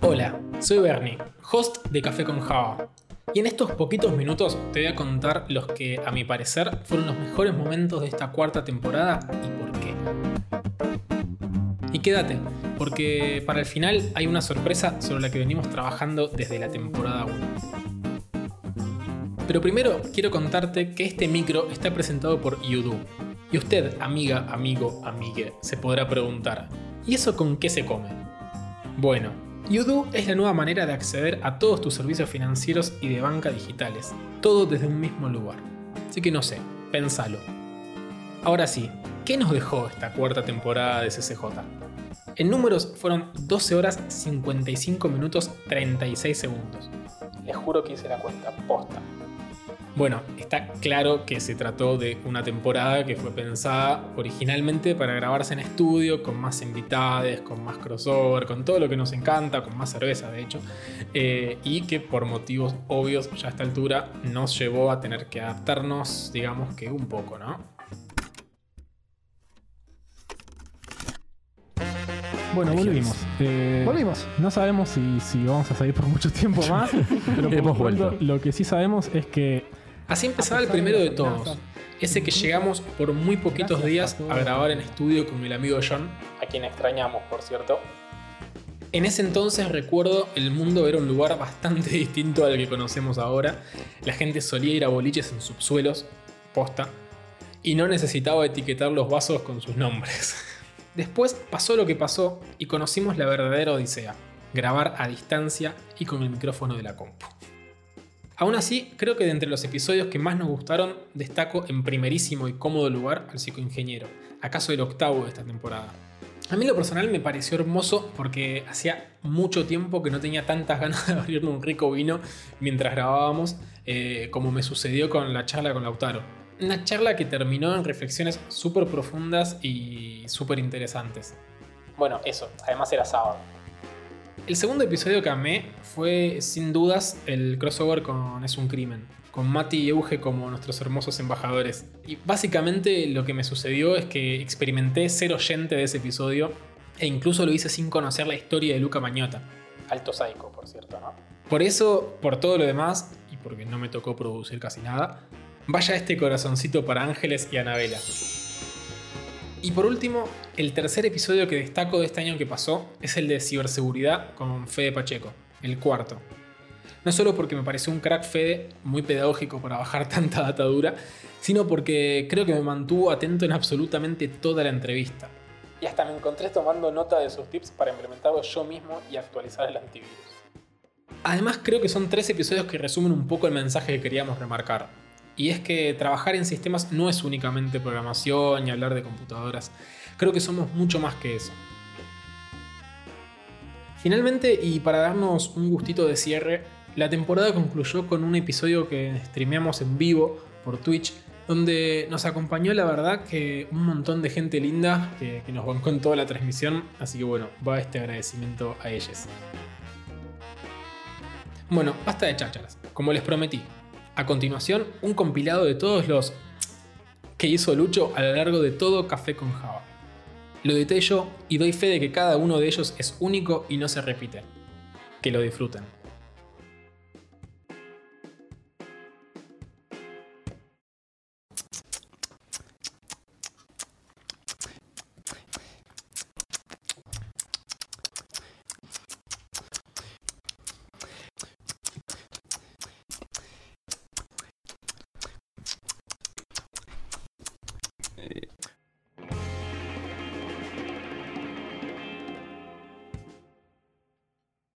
Hola, soy Bernie, host de Café con Java. Y en estos poquitos minutos te voy a contar los que, a mi parecer, fueron los mejores momentos de esta cuarta temporada y por qué. Y quédate, porque para el final hay una sorpresa sobre la que venimos trabajando desde la temporada 1. Pero primero quiero contarte que este micro está presentado por Yudu. Y usted, amiga, amigo, amigue, se podrá preguntar, ¿y eso con qué se come? Bueno, Yudu es la nueva manera de acceder a todos tus servicios financieros y de banca digitales, todo desde un mismo lugar. Así que no sé, pensalo. Ahora sí, ¿qué nos dejó esta cuarta temporada de CCJ? En números fueron 12 horas 55 minutos 36 segundos. Les juro que hice la cuenta posta. Bueno, está claro que se trató de una temporada que fue pensada originalmente para grabarse en estudio, con más invitades, con más crossover, con todo lo que nos encanta, con más cerveza de hecho, eh, y que por motivos obvios ya a esta altura nos llevó a tener que adaptarnos, digamos que un poco, ¿no? Bueno, volvimos. Eh, Volvimos. No sabemos si, si vamos a seguir por mucho tiempo más, pero por Hemos lo pronto, vuelto. Lo que sí sabemos es que Así empezaba el primero de todos, ese que llegamos por muy poquitos días a grabar en estudio con el amigo John, a quien extrañamos por cierto. En ese entonces recuerdo el mundo era un lugar bastante distinto al que conocemos ahora. La gente solía ir a boliches en subsuelos, posta, y no necesitaba etiquetar los vasos con sus nombres. Después pasó lo que pasó y conocimos la verdadera odisea, grabar a distancia y con el micrófono de la compu. Aún así, creo que de entre los episodios que más nos gustaron, destaco en primerísimo y cómodo lugar al psicoingeniero, acaso el octavo de esta temporada. A mí lo personal me pareció hermoso porque hacía mucho tiempo que no tenía tantas ganas de abrirme un rico vino mientras grabábamos, eh, como me sucedió con la charla con Lautaro. Una charla que terminó en reflexiones súper profundas y súper interesantes. Bueno, eso, además era sábado. El segundo episodio que amé fue sin dudas el crossover con Es un crimen, con Mati y Euge como nuestros hermosos embajadores. Y básicamente lo que me sucedió es que experimenté ser oyente de ese episodio e incluso lo hice sin conocer la historia de Luca Mañota. Alto psycho, por cierto, ¿no? Por eso, por todo lo demás, y porque no me tocó producir casi nada, vaya este corazoncito para Ángeles y Anabela. Y por último, el tercer episodio que destaco de este año que pasó es el de ciberseguridad con Fede Pacheco, el cuarto. No solo porque me pareció un crack Fede, muy pedagógico para bajar tanta data dura, sino porque creo que me mantuvo atento en absolutamente toda la entrevista. Y hasta me encontré tomando nota de sus tips para implementarlos yo mismo y actualizar el antivirus. Además creo que son tres episodios que resumen un poco el mensaje que queríamos remarcar. Y es que trabajar en sistemas no es únicamente programación y hablar de computadoras. Creo que somos mucho más que eso. Finalmente, y para darnos un gustito de cierre, la temporada concluyó con un episodio que streameamos en vivo por Twitch, donde nos acompañó la verdad que un montón de gente linda que, nos bancó en toda la transmisión, así que bueno, va este agradecimiento a ellos. Bueno, basta de chácharas, como les prometí. A continuación, un compilado de todos los que hizo Lucho a lo largo de todo Café con Java. Lo yo y doy fe de que cada uno de ellos es único y no se repite. Que lo disfruten.